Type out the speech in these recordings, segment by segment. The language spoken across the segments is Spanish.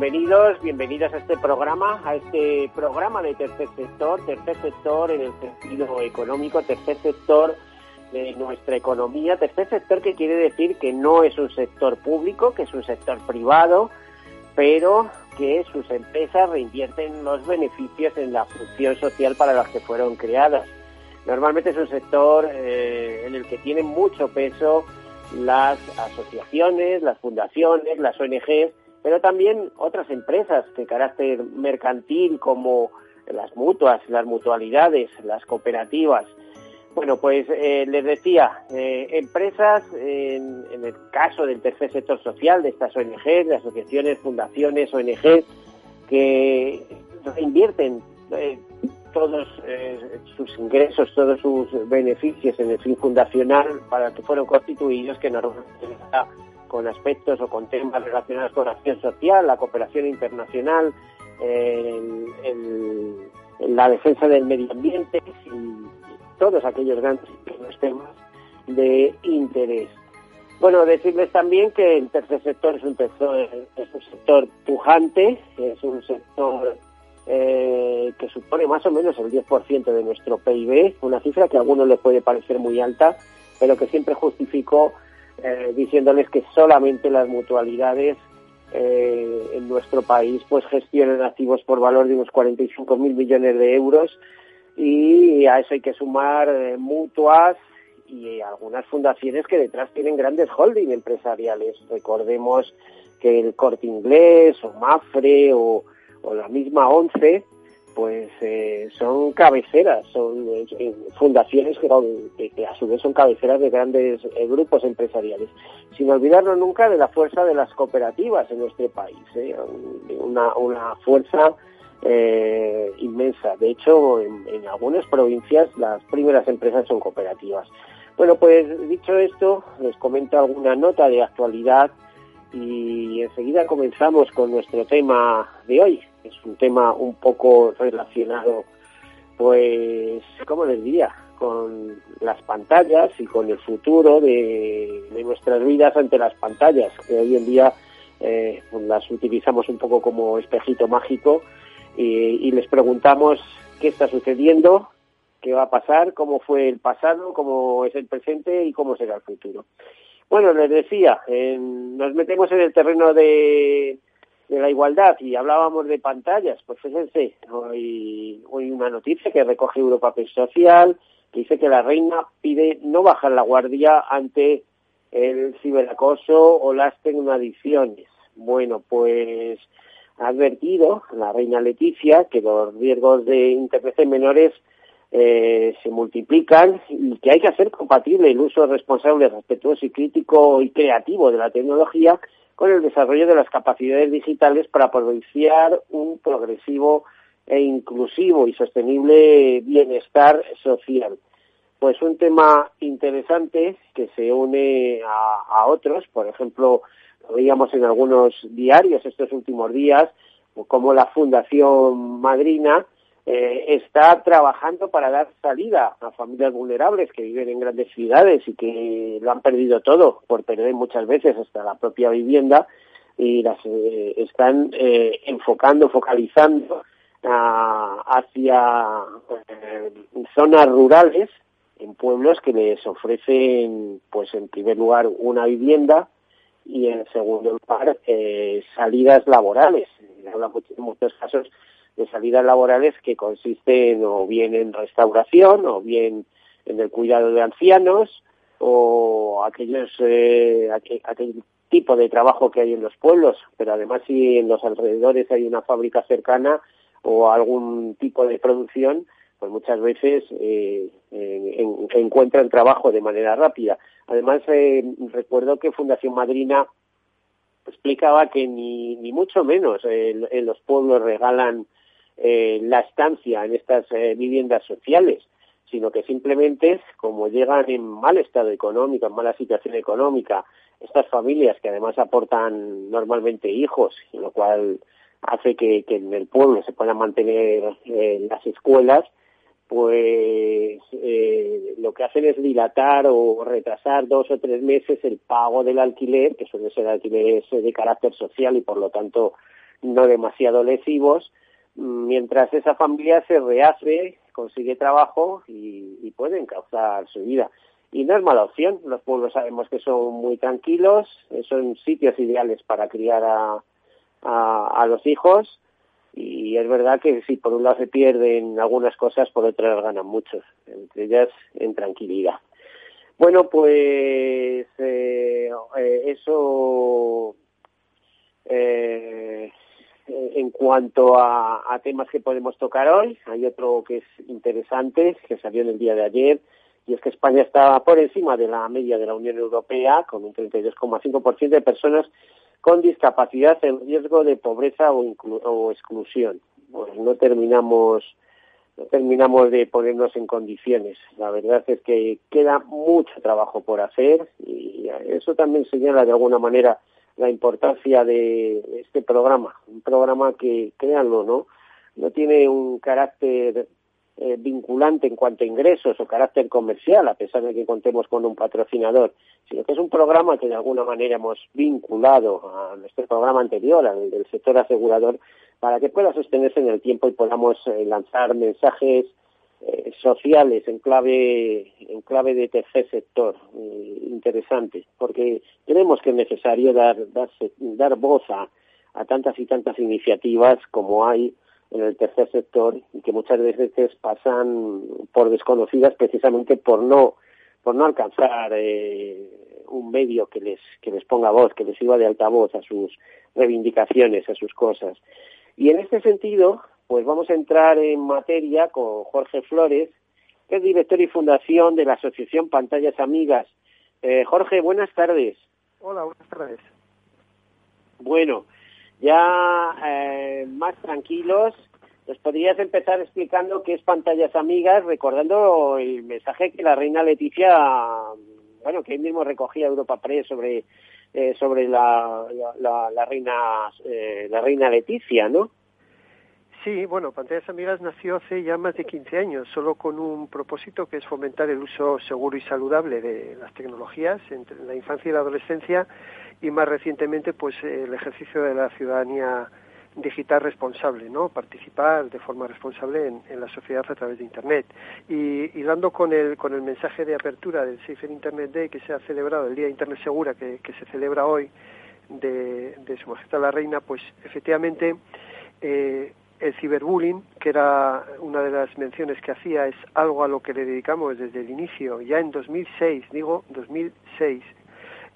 Bienvenidos, bienvenidas a este programa, a este programa de tercer sector, tercer sector en el sentido económico, tercer sector de nuestra economía, tercer sector que quiere decir que no es un sector público, que es un sector privado, pero que sus empresas reinvierten los beneficios en la función social para las que fueron creadas. Normalmente es un sector eh, en el que tienen mucho peso las asociaciones, las fundaciones, las ONGs, pero también otras empresas de carácter mercantil como las mutuas, las mutualidades, las cooperativas. Bueno, pues eh, les decía, eh, empresas, en, el caso del tercer sector social, de estas ONGs, de asociaciones, fundaciones, ONGs, que invierten eh, todos sus ingresos, todos sus beneficios en el fin fundacional para que fueron constituidos, que normalmente con aspectos o con temas relacionados con la acción social, la cooperación internacional, la defensa del medio ambiente y todos aquellos grandes temas de interés. Bueno, decirles también que el tercer sector es un, es un sector pujante, es un sector eh, que supone más o menos el 10% de nuestro PIB, una cifra que a algunos les puede parecer muy alta, pero que siempre justificó eh, diciéndoles que solamente las mutualidades eh, en nuestro país pues gestionan activos por valor de unos 45.000 millones de euros y a eso hay que sumar eh, mutuas y algunas fundaciones que detrás tienen grandes holding empresariales. Recordemos que el Corte Inglés o Mafre o la misma ONCE pues eh, son cabeceras, son eh, fundaciones que, a su vez son cabeceras de grandes eh, grupos empresariales. Sin olvidarnos nunca de la fuerza de las cooperativas en nuestro país, una, una fuerza inmensa. De hecho, en, en, algunas provincias las primeras empresas son cooperativas. Bueno, pues dicho esto, les comento alguna nota de actualidad y enseguida comenzamos con nuestro tema de hoy. Es un tema un poco relacionado, pues, ¿cómo les diría? Con las pantallas y con el futuro de, nuestras vidas ante las pantallas, que hoy en día eh, pues las utilizamos un poco como espejito mágico y, y les preguntamos qué está sucediendo, qué va a pasar, cómo fue el pasado, cómo es el presente y cómo será el futuro. Bueno, les decía, nos metemos en el terreno de, la igualdad y hablábamos de pantallas. Pues fíjense, hoy, hoy una noticia que recoge Europa Social que dice que la reina pide no bajar la guardia ante el ciberacoso o las tecnoadicciones. Bueno, pues ha advertido la reina Leticia que los riesgos de interés menores eh, se multiplican y que hay que hacer compatible el uso responsable, respetuoso y crítico y creativo de la tecnología con el desarrollo de las capacidades digitales para propiciar un progresivo e inclusivo y sostenible bienestar social. Pues un tema interesante que se une a, otros, por ejemplo, lo veíamos en algunos diarios estos últimos días, como la Fundación Madrina, eh, está trabajando para dar salida a familias vulnerables que viven en grandes ciudades y que lo han perdido todo por perder muchas veces hasta la propia vivienda y las eh, están eh, enfocando, focalizando a, hacia zonas rurales en pueblos que les ofrecen, pues en primer lugar, una vivienda y en segundo lugar, salidas laborales. En muchos casos de salidas laborales que consisten o bien en restauración o bien en el cuidado de ancianos o aquellos eh, aquel, tipo de trabajo que hay en los pueblos, pero además si en los alrededores hay una fábrica cercana o algún tipo de producción, pues muchas veces eh, encuentran trabajo de manera rápida. Además, eh, recuerdo que Fundación Madrina explicaba que ni, ni mucho menos en los pueblos regalan la estancia en estas viviendas sociales, sino que simplemente, como llegan en mal estado económico, en mala situación económica, estas familias que además aportan normalmente hijos, lo cual hace que, en el pueblo se puedan mantener eh, las escuelas, pues eh, lo que hacen es dilatar o retrasar dos o tres meses el pago del alquiler, que suele ser alquileres de carácter social y por lo tanto no demasiado lesivos, mientras esa familia se rehace, consigue trabajo y, y puede encauzar su vida. Y no es mala opción, los pueblos sabemos que son muy tranquilos, son sitios ideales para criar a, a, los hijos y es verdad que si por un lado se pierden algunas cosas, por otras ganan muchos, entre ellas en tranquilidad. Bueno, pues eh, eh, eso eh, en cuanto a, a, temas que podemos tocar hoy, hay otro que es interesante, que salió en el día de ayer, y es que España está por encima de la media de la Unión Europea, con un 32,5% de personas con discapacidad en riesgo de pobreza o, exclusión. Pues no terminamos no terminamos de ponernos en condiciones. La verdad es que queda mucho trabajo por hacer y eso también señala de alguna manera la importancia de este programa, un programa que, créanlo, ¿no? No tiene un carácter eh, vinculante en cuanto a ingresos o carácter comercial, a pesar de que contemos con un patrocinador, sino que es un programa que de alguna manera hemos vinculado a nuestro programa anterior, al del sector asegurador, para que pueda sostenerse en el tiempo y podamos eh, lanzar mensajes eh, sociales en clave en clave de tercer sector interesantes porque creemos que es necesario dar dar voz a, a tantas y tantas iniciativas como hay en el tercer sector y que muchas veces pasan por desconocidas precisamente por no por no alcanzar eh, un medio que les que les ponga voz, que les sirva de altavoz a sus reivindicaciones, a sus cosas. Y en este sentido, pues vamos a entrar en materia con Jorge Flores, que es director y fundación de la Asociación Pantallas Amigas. Eh, Jorge, buenas tardes. Hola, buenas tardes. Bueno, ya eh, más tranquilos, ¿nos podrías empezar explicando qué es Pantallas Amigas, recordando el mensaje que la reina Leticia, bueno, que él mismo recogía Europa Press sobre, eh, sobre la, la, la, reina, eh, la reina Leticia, ¿no? Sí, bueno, Pantallas Amigas nació hace ya más de 15 años, solo con un propósito que es fomentar el uso seguro y saludable de las tecnologías entre la infancia y la adolescencia y más recientemente pues el ejercicio de la ciudadanía digital responsable, ¿no? Participar de forma responsable en, la sociedad a través de Internet. Y, dando con el, con el mensaje de apertura del Safer Internet Day que se ha celebrado, el Día de Internet Segura que, se celebra hoy de, Su Majestad la Reina, pues efectivamente eh, el ciberbullying, que era una de las menciones que hacía, es algo a lo que le dedicamos desde el inicio, ya en 2006, digo 2006,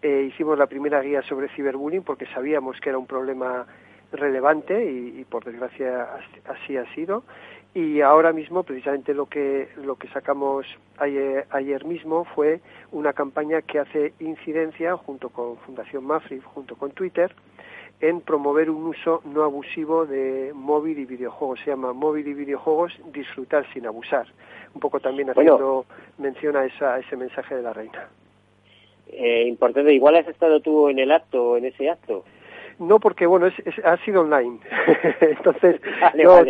eh, hicimos la primera guía sobre ciberbullying porque sabíamos que era un problema relevante y, por desgracia así ha sido. Y ahora mismo precisamente lo que lo que sacamos ayer, ayer, mismo fue una campaña que hace incidencia junto con Fundación Mafri junto con Twitter en promover un uso no abusivo de móvil y videojuegos se llama móvil y videojuegos disfrutar sin abusar un poco también haciendo mención a esa, a ese mensaje de la reina eh, importante. Igual has estado tú en el acto, en ese acto. No, porque bueno, es, ha sido online. Entonces, yo,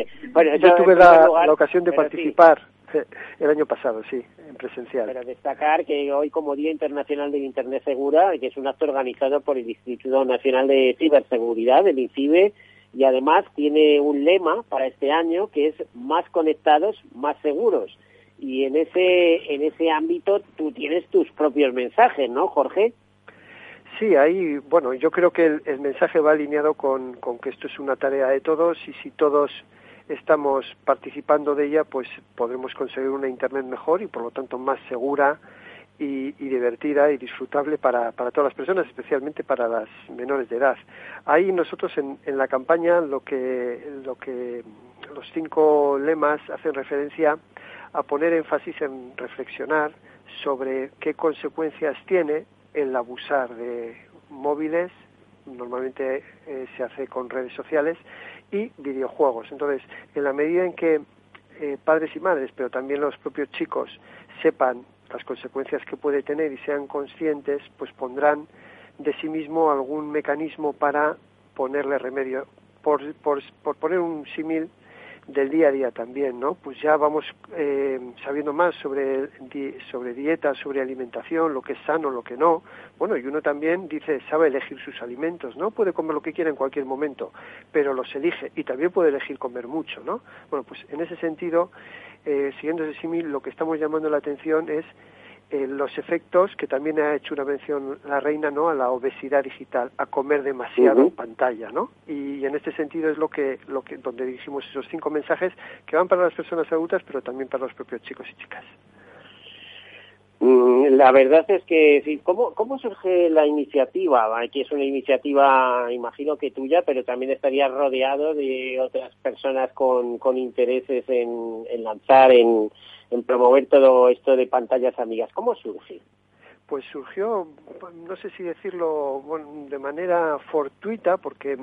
tuve la, ocasión de participar el año pasado, sí, en presencial. Pero destacar que hoy, como Día Internacional de Internet Segura, que es un acto organizado por el Instituto Nacional de Ciberseguridad, el INCIBE, y además tiene un lema para este año que es más conectados, más seguros y en ese en ese ámbito tú tienes tus propios mensajes, ¿no, Jorge? Sí, ahí, bueno, yo creo que el, mensaje va alineado con, con, que esto es una tarea de todos y si todos estamos participando de ella, pues podremos conseguir una Internet mejor y por lo tanto más segura y, y divertida y disfrutable para, para, todas las personas, especialmente para las menores de edad. Ahí nosotros en, en la campaña lo que, lo que los cinco lemas hacen referencia a poner énfasis en reflexionar sobre qué consecuencias tiene el abusar de móviles, normalmente eh, se hace con redes sociales, y videojuegos. Entonces, en la medida en que eh, padres y madres, pero también los propios chicos, sepan las consecuencias que puede tener y sean conscientes, pues pondrán de sí mismo algún mecanismo para ponerle remedio. Por, por, por poner un símil, del día a día también, ¿no? Pues ya vamos eh, sabiendo más sobre, sobre dieta, sobre alimentación, lo que es sano, lo que no. Bueno, y uno también dice, sabe elegir sus alimentos, ¿no? Puede comer lo que quiera en cualquier momento, pero los elige y también puede elegir comer mucho, ¿no? Bueno, pues en ese sentido, eh, siguiendo ese símil, lo que estamos llamando la atención es eh, los efectos que también ha hecho una mención la reina no a la obesidad digital a comer demasiado en pantalla no y, en este sentido es lo que lo que donde dijimos esos cinco mensajes que van para las personas adultas pero también para los propios chicos y chicas. Mm, la verdad es que ¿cómo, ¿cómo surge la iniciativa? Aquí es una iniciativa, imagino que tuya, pero también estaría rodeado de otras personas con, con intereses en, en lanzar, en, en promover todo esto de pantallas amigas. ¿Cómo surge? Pues surgió, no sé si decirlo de manera fortuita, porque,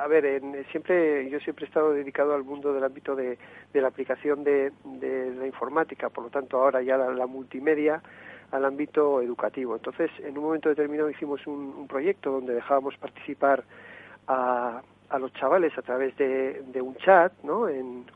a ver, siempre yo siempre he estado dedicado al mundo del ámbito de, la aplicación de, la informática, por lo tanto ahora ya la, multimedia al ámbito educativo. Entonces, en un momento determinado hicimos un, un proyecto donde dejábamos participar a, a los chavales a través de, un chat, ¿no?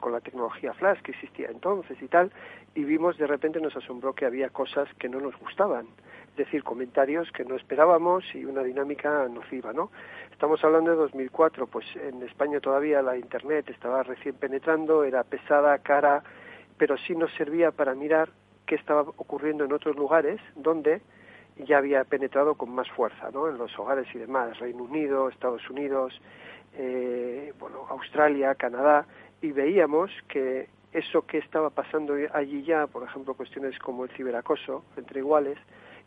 con la tecnología Flash que existía entonces y tal, y vimos de repente nos asombró que había cosas que no nos gustaban, es decir, comentarios que no esperábamos y una dinámica nociva, ¿no? Estamos hablando de 2004, pues en España todavía la Internet estaba recién penetrando, era pesada, cara, pero sí nos servía para mirar qué estaba ocurriendo en otros lugares donde ya había penetrado con más fuerza, ¿no? En los hogares y demás, Reino Unido, Estados Unidos, eh, bueno, Australia, Canadá, y veíamos que eso que estaba pasando allí ya, por ejemplo, cuestiones como el ciberacoso entre iguales,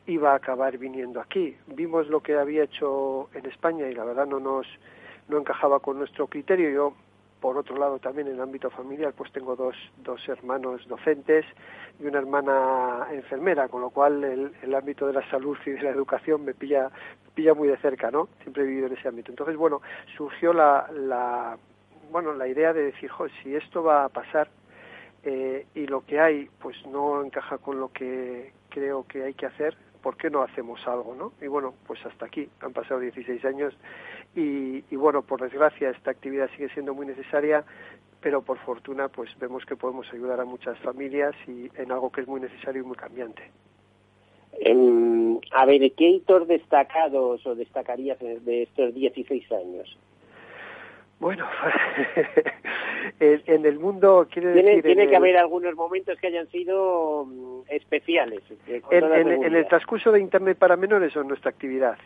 iba a acabar viniendo aquí. Vimos lo que había hecho en España y la verdad no nos no encajaba con nuestro criterio. Yo por otro lado, también en el ámbito familiar, pues tengo dos, dos hermanos docentes y una hermana enfermera, con lo cual el, el ámbito de la salud y de la educación me pilla, pilla muy de cerca, ¿no? Siempre he vivido en ese ámbito. Entonces, bueno, surgió la, la, bueno, la idea de decir, jo, si esto va a pasar eh, y lo que hay, pues no encaja con lo que creo que hay que hacer, ¿por qué no hacemos algo, no? Y bueno, pues hasta aquí, han pasado 16 años y, bueno, por desgracia esta actividad sigue siendo muy necesaria, pero por fortuna pues vemos que podemos ayudar a muchas familias y en algo que es muy necesario y muy cambiante. a ver, ¿qué hitos destacados o destacarías de estos 16 años? Bueno, en el mundo quiere decir... Tiene que haber algunos momentos que hayan sido mm, especiales. Eh, en, el transcurso de Internet para menores o en nuestra actividad.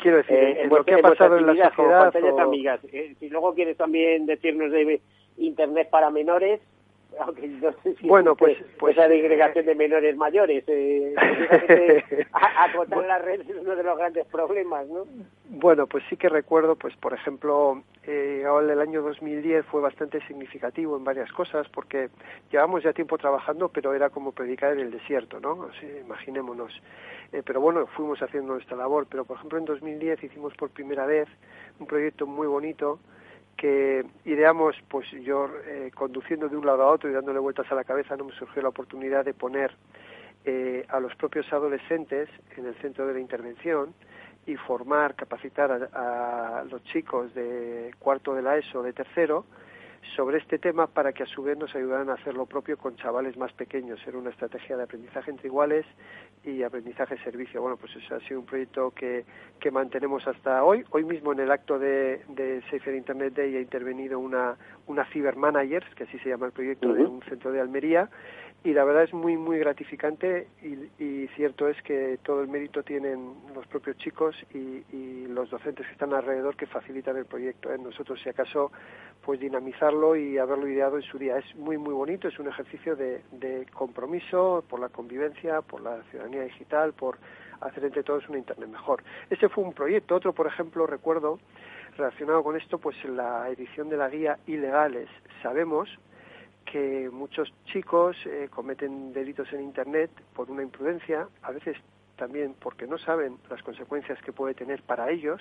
Quiero decir, eh, en, lo que ha pasado en la sociedad. O... amigas. Eh, si luego quieres también decirnos de Internet para menores, aunque no sé si bueno, pues, pues esa disgregación de menores mayores. Eh, acotar la red es uno de los grandes problemas, ¿no? Bueno, pues sí que recuerdo, pues por ejemplo, eh, el año 2010 fue bastante significativo en varias cosas porque llevamos ya tiempo trabajando, pero era como predicar en el desierto, ¿no? imaginémonos. Eh, pero bueno, fuimos haciendo nuestra labor. Pero por ejemplo, en 2010 hicimos por primera vez un proyecto muy bonito que ideamos, pues yo eh, conduciendo de un lado a otro y dándole vueltas a la cabeza, no me surgió la oportunidad de poner eh, a los propios adolescentes en el centro de la intervención y formar, capacitar a, a los chicos de cuarto de la ESO, de tercero, sobre este tema para que a su vez nos ayudaran a hacer lo propio con chavales más pequeños. Era una estrategia de aprendizaje entre iguales y aprendizaje servicio. Bueno, pues ese ha sido un proyecto que, que mantenemos hasta hoy. Hoy mismo en el acto de, de Safer Internet Day ha intervenido una, una Cybermanager, que así se llama el proyecto, de un centro de Almería, y la verdad es muy muy gratificante y, cierto es que todo el mérito tienen los propios chicos y, los docentes que están alrededor que facilitan el proyecto. ¿eh? Nosotros si acaso pues dinamizarlo y haberlo ideado en su día es muy muy bonito, es un ejercicio de, compromiso por la convivencia, por la ciudadanía digital, por hacer entre todos una internet mejor. Ese fue un proyecto. Otro, por ejemplo, recuerdo relacionado con esto, pues la edición de la guía ilegales sabemos que muchos chicos eh, cometen delitos en Internet por una imprudencia, a veces también porque no saben las consecuencias que puede tener para ellos,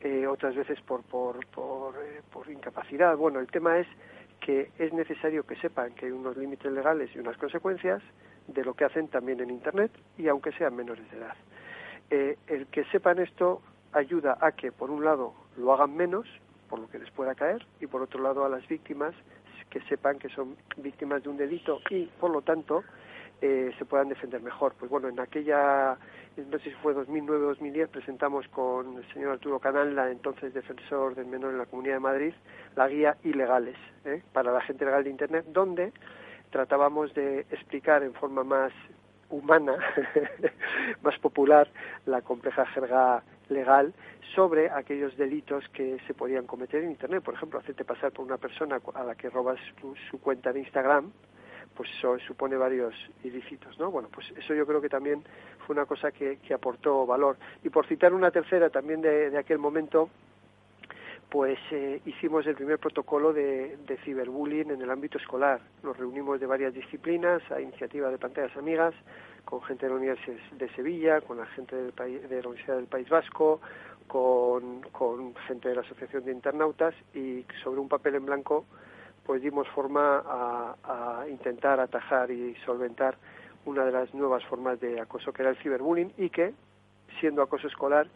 eh, otras veces por, por, por, eh, por, incapacidad. Bueno, el tema es que es necesario que sepan que hay unos límites legales y unas consecuencias de lo que hacen también en Internet y aunque sean menores de edad. el que sepan esto ayuda a que, por un lado, lo hagan menos, por lo que les pueda caer, y por otro lado, a las víctimas que sepan que son víctimas de un delito y, por lo tanto, eh, se puedan defender mejor. Pues bueno, en aquella, no sé si fue 2009-2010, presentamos con el señor Arturo Canal, la entonces defensor del menor en la Comunidad de Madrid, la guía Ilegales ¿eh? para la gente legal de Internet, donde tratábamos de explicar en forma más humana, más popular, la compleja jerga legal sobre aquellos delitos que se podían cometer en Internet. Por ejemplo, hacerte pasar por una persona a la que robas su, cuenta de Instagram, pues eso supone varios ilícitos, ¿no? Bueno, pues eso yo creo que también fue una cosa que, aportó valor. Y por citar una tercera también de, aquel momento, pues eh, hicimos el primer protocolo de, de, ciberbullying en el ámbito escolar. Nos reunimos de varias disciplinas a iniciativa de pantallas amigas, con gente de la Universidad de Sevilla, con la gente del de la Universidad del País Vasco, con, con gente de la Asociación de Internautas y sobre un papel en blanco pues dimos forma a, a, intentar atajar y solventar una de las nuevas formas de acoso que era el ciberbullying y que, siendo acoso escolar,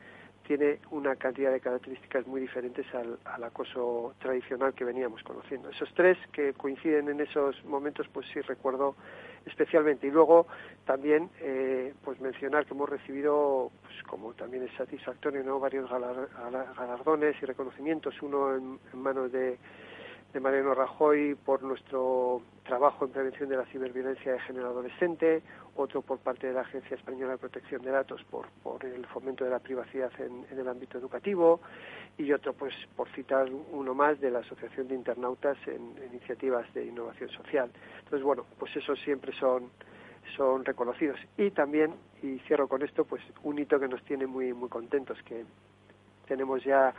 tiene una cantidad de características muy diferentes al, al, acoso tradicional que veníamos conociendo. Esos tres que coinciden en esos momentos, pues sí recuerdo especialmente. Y luego también eh, pues mencionar que hemos recibido, pues como también es satisfactorio, ¿no? varios galardones y reconocimientos, uno en, manos de, de Mariano Rajoy por nuestro trabajo en prevención de la ciberviolencia de género adolescente, otro por parte de la Agencia Española de Protección de Datos por, por el fomento de la privacidad en, el ámbito educativo y otro, pues por citar uno más, de la Asociación de Internautas en, iniciativas de innovación social. Entonces, bueno, pues esos siempre son son reconocidos y también y cierro con esto pues un hito que nos tiene muy muy contentos que tenemos ya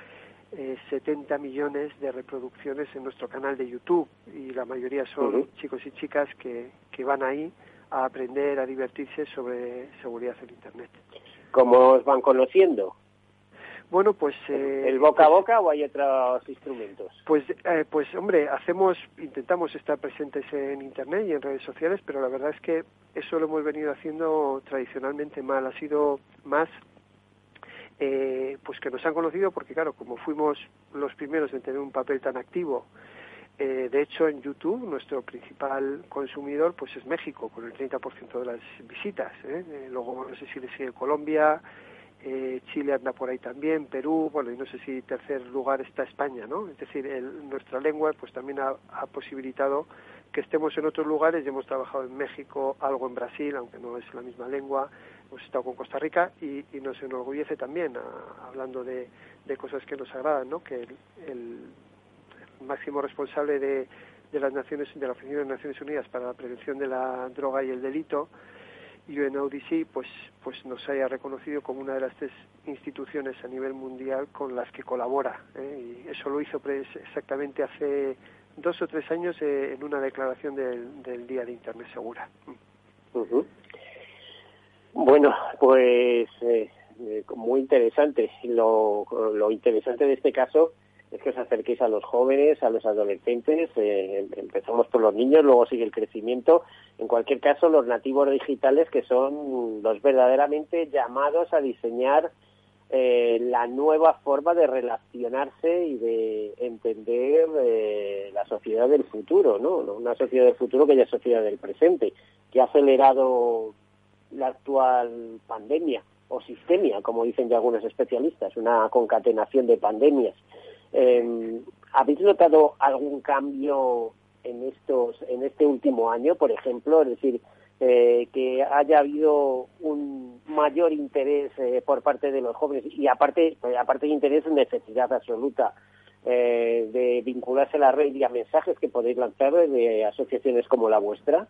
eh, 70 millones de reproducciones en nuestro canal de YouTube y la mayoría son chicos y chicas que, que van ahí a aprender, a divertirse sobre seguridad en Internet. ¿Cómo os van conociendo? Bueno, pues... Eh, ¿El boca a boca o hay otros instrumentos? Pues, eh, pues hombre, hacemos, intentamos estar presentes en Internet y en redes sociales, pero la verdad es que eso lo hemos venido haciendo tradicionalmente mal. Ha sido más eh, pues que nos han conocido porque claro como fuimos los primeros en tener un papel tan activo eh, de hecho en YouTube nuestro principal consumidor pues es México con el 30% de las visitas ¿eh? ¿eh? luego no sé si le sigue Colombia eh, Chile anda por ahí también Perú bueno y no sé si tercer lugar está España no es decir el, nuestra lengua pues también ha, ha posibilitado que estemos en otros lugares y hemos trabajado en México algo en Brasil aunque no es la misma lengua hemos estado con Costa Rica y, nos enorgullece también, hablando de, cosas que nos agradan, ¿no? que el, máximo responsable de, de, las Naciones, de la Oficina de Naciones Unidas para la Prevención de la Droga y el Delito, UNODC, pues, pues nos haya reconocido como una de las tres instituciones a nivel mundial con las que colabora. ¿eh? Y eso lo hizo exactamente hace dos o tres años eh, en una declaración del, del, Día de Internet Segura. Bueno, pues eh, eh, muy interesante. Lo, lo interesante de este caso es que os acerquéis a los jóvenes, a los adolescentes, eh, empezamos por los niños, luego sigue el crecimiento. En cualquier caso, los nativos digitales que son los verdaderamente llamados a diseñar eh, la nueva forma de relacionarse y de entender eh, la sociedad del futuro, ¿no? Una sociedad del futuro que ya es sociedad del presente, que ha acelerado la actual pandemia o sistemia, como dicen ya algunos especialistas, una concatenación de pandemias. Eh, ¿Habéis notado algún cambio en estos, en este último año, por ejemplo? Es decir, eh, que haya habido un mayor interés eh, por parte de los jóvenes y aparte, pues, aparte de interés, necesidad absoluta eh, de vincularse a la red y a mensajes que podéis lanzar de asociaciones como la vuestra.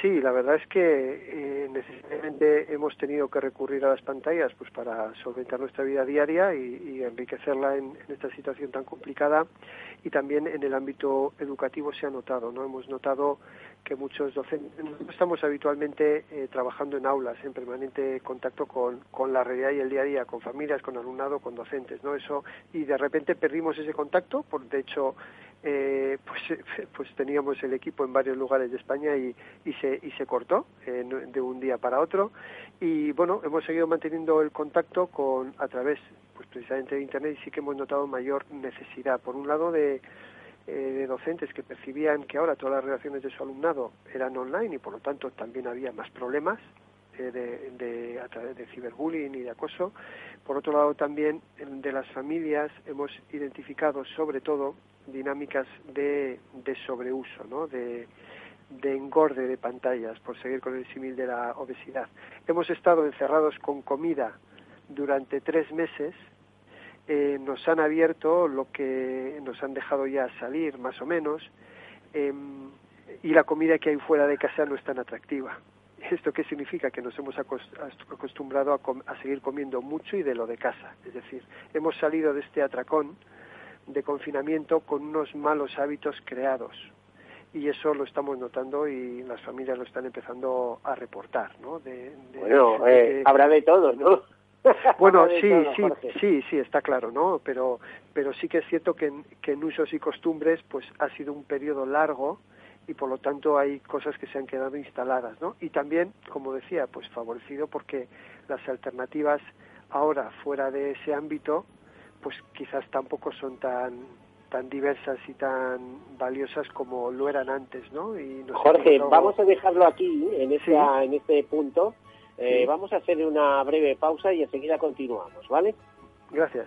Sí, la verdad es que eh, necesariamente hemos tenido que recurrir a las pantallas pues para solventar nuestra vida diaria y, enriquecerla en, esta situación tan complicada y también en el ámbito educativo se ha notado, ¿no? Hemos notado que muchos docentes estamos habitualmente eh, trabajando en aulas, en permanente contacto con, con la realidad y el día a día, con familias, con alumnado, con docentes, ¿no? Eso y de repente perdimos ese contacto, por de hecho eh, pues, pues teníamos el equipo en varios lugares de España y, y, se, y se cortó eh, de un día para otro. Y bueno, hemos seguido manteniendo el contacto con, a través pues precisamente de Internet y sí que hemos notado mayor necesidad, por un lado, de, eh, de docentes que percibían que ahora todas las relaciones de su alumnado eran online y por lo tanto también había más problemas de, de, a de ciberbullying y de acoso. Por otro lado, también de las familias hemos identificado sobre todo dinámicas de, de sobreuso, ¿no? de, de engorde de pantallas, por seguir con el símil de la obesidad. Hemos estado encerrados con comida durante tres meses, eh, nos han abierto lo que nos han dejado ya salir, más o menos, em, y la comida que hay fuera de casa no es tan atractiva. ¿Esto qué significa? Que nos hemos acostumbrado a seguir comiendo mucho y de lo de casa. Es decir, hemos salido de este atracón de confinamiento con unos malos hábitos creados. Y eso lo estamos notando y las familias lo están empezando a reportar, ¿no? De, bueno, eh, habrá de todo, ¿no? Bueno, sí, sí, sí, sí, está claro, ¿no? Pero, pero sí que es cierto que en, que en usos y costumbres, pues ha sido un periodo largo y por lo tanto hay cosas que se han quedado instaladas, ¿no? Y también, como decía, pues favorecido porque las alternativas ahora fuera de ese ámbito pues quizás tampoco son tan tan diversas y tan valiosas como lo eran antes, ¿no? Y Jorge, vamos a dejarlo aquí, en, ese en este punto. Eh, vamos a hacer una breve pausa y enseguida continuamos, ¿vale? Gracias.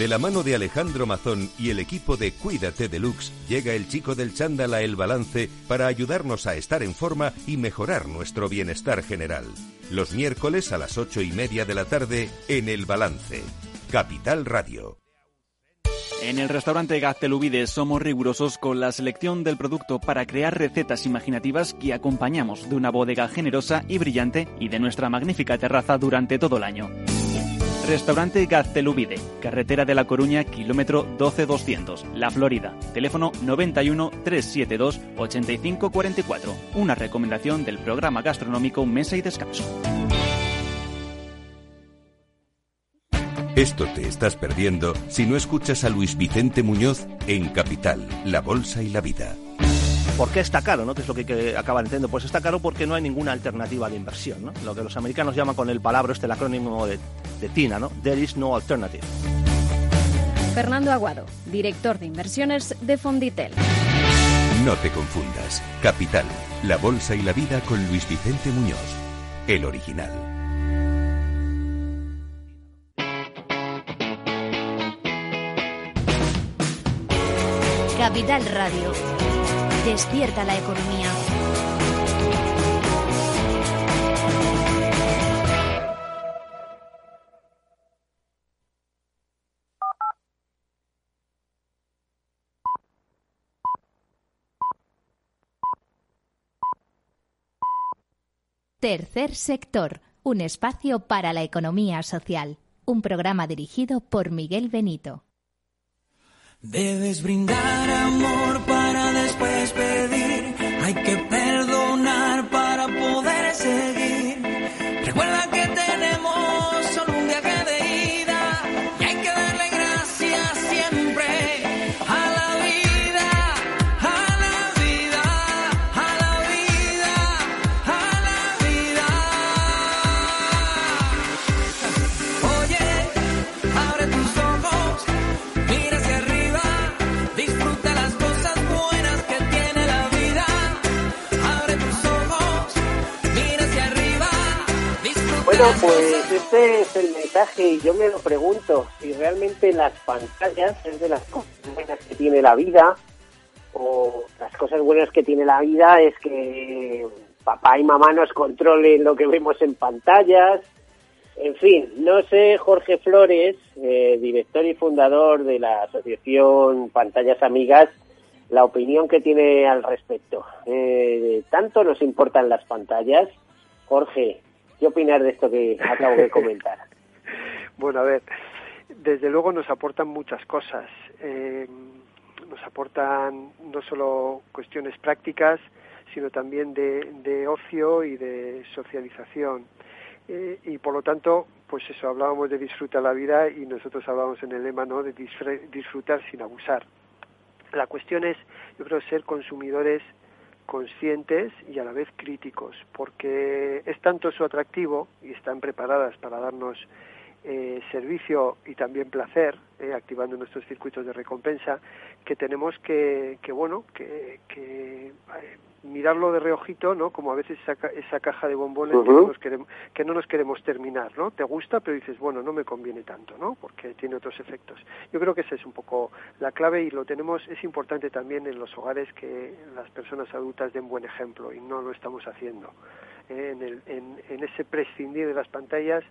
De la mano de Alejandro Mazón y el equipo de Cuídate Deluxe, llega el chico del chándal a El Balance para ayudarnos a estar en forma y mejorar nuestro bienestar general. Los miércoles a las ocho y media de la tarde en El Balance. Capital Radio. En el restaurante Gaztelubides somos rigurosos con la selección del producto para crear recetas imaginativas que acompañamos de una bodega generosa y brillante y de nuestra magnífica terraza durante todo el año. Restaurante Gaztelubide, carretera de La Coruña, kilómetro 12200, La Florida. Teléfono 91 372 8544. Una recomendación del programa gastronómico Mesa y Descanso. Esto te estás perdiendo si no escuchas a Luis Vicente Muñoz en Capital, La Bolsa y la Vida. ¿Por qué está caro? ¿no? ¿Qué es lo que, que acaban entendiendo? Pues está caro porque no hay ninguna alternativa de inversión. ¿no? Lo que los americanos llaman con el palabra, este el acrónimo de, de TINA, ¿no? There is no alternative. Fernando Aguado, director de inversiones de Fonditel. No te confundas. Capital, la bolsa y la vida con Luis Vicente Muñoz, el original. Capital Radio. Despierta la economía. Tercer sector, un espacio para la economía social. Un programa dirigido por Miguel Benito. Debes brindar amor para después pedir. Hay que perdonar Bueno, pues este es el mensaje y yo me lo pregunto, si realmente las pantallas es de las cosas buenas que tiene la vida o las cosas buenas que tiene la vida es que papá y mamá nos controlen lo que vemos en pantallas. En fin, no sé, Jorge Flores, eh, director y fundador de la asociación Pantallas Amigas, la opinión que tiene al respecto. Eh, ¿Tanto nos importan las pantallas? Jorge, ¿qué opinas de esto que acabo de comentar? Bueno, a ver, desde luego nos aportan muchas cosas. Eh, nos aportan no solo cuestiones prácticas, sino también de, ocio y de socialización. Eh, y por lo tanto, pues eso, hablábamos de disfrutar la vida y nosotros hablábamos en el lema, ¿no?, de disfr- disfrutar sin abusar. La cuestión es, yo creo, ser consumidores conscientes y a la vez críticos, porque es tanto su atractivo y están preparadas para darnos eh, servicio y también placer, eh, activando nuestros circuitos de recompensa, que tenemos que, que bueno, que, que eh, mirarlo de reojito, ¿no? Como a veces esa, ca- esa caja de bombones que, no nos queremos, que no nos queremos terminar, ¿no? Te gusta, pero dices, bueno, no me conviene tanto, ¿no? Porque tiene otros efectos. Yo creo que esa es un poco la clave y lo tenemos, es importante también en los hogares que las personas adultas den buen ejemplo y no lo estamos haciendo. Eh, en, el, en, en ese prescindir de las pantallas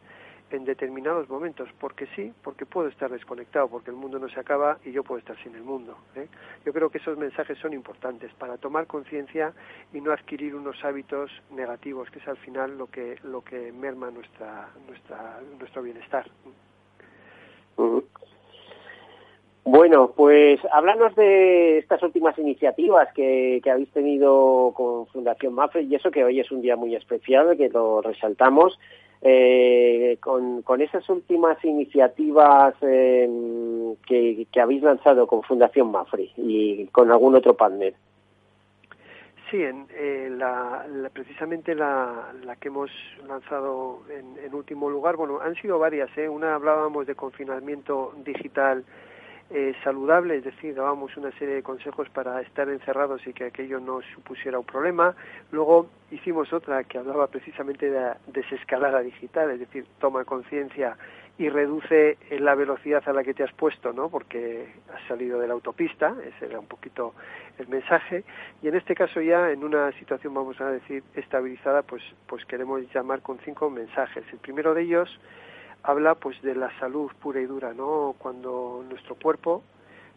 en determinados momentos, porque sí, porque puedo estar desconectado, porque el mundo no se acaba y yo puedo estar sin el mundo. ¿eh? Yo creo que esos mensajes son importantes para tomar conciencia y no adquirir unos hábitos negativos, que es al final lo que lo que merma nuestra nuestra nuestro bienestar. Bueno, pues háblanos de estas últimas iniciativas que, que habéis tenido con Fundación Mafre y eso que hoy es un día muy especial, que lo resaltamos. Eh, con, con esas últimas iniciativas eh, que, habéis lanzado con Fundación Mafre y con algún otro partner. Sí, en, eh, la, la- precisamente la, la que hemos lanzado en, en último lugar, bueno, han sido varias. ¿eh? Una hablábamos de confinamiento digital eh, saludable, es decir, dábamos una serie de consejos para estar encerrados y que aquello no supusiera un problema. Luego hicimos otra que hablaba precisamente de la desescalada digital, es decir, toma conciencia y reduce eh, la velocidad a la que te has puesto, ¿no? Porque has salido de la autopista, ese era un poquito el mensaje. Y en este caso ya en una situación, vamos a decir, estabilizada, pues, pues queremos llamar con cinco mensajes. El primero de ellos habla pues de la salud pura y dura, ¿no? Cuando nuestro cuerpo